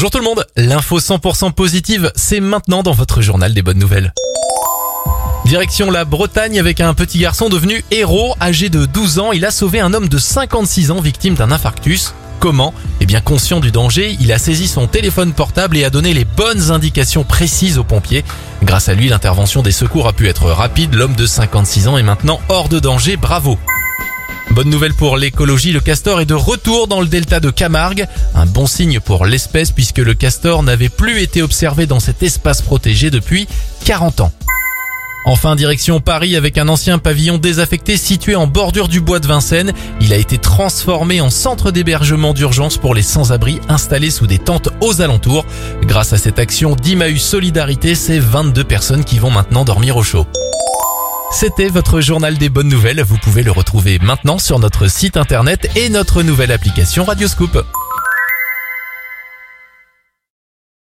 Bonjour tout le monde, l'info 100% positive, c'est maintenant dans votre journal des bonnes nouvelles. Direction la Bretagne avec un petit garçon devenu héros, âgé de 12 ans, il a sauvé un homme de 56 ans victime d'un infarctus. Comment? Eh bien conscient du danger, il a saisi son téléphone portable et a donné les bonnes indications précises aux pompiers. Grâce à lui, l'intervention des secours a pu être rapide, l'homme de 56 ans est maintenant hors de danger, bravo Bonne nouvelle pour l'écologie, le castor est de retour dans le delta de Camargue. Un bon signe pour l'espèce puisque le castor n'avait plus été observé dans cet espace protégé depuis 40 ans. Enfin, direction Paris avec un ancien pavillon désaffecté situé en bordure du bois de Vincennes. Il a été transformé en centre d'hébergement d'urgence pour les sans-abri installés sous des tentes aux alentours. Grâce à cette action d'Imaus Solidarité, c'est 22 personnes qui vont maintenant dormir au chaud. C'était votre journal des bonnes nouvelles. Vous pouvez le retrouver maintenant sur notre site internet et notre nouvelle application Radioscoop.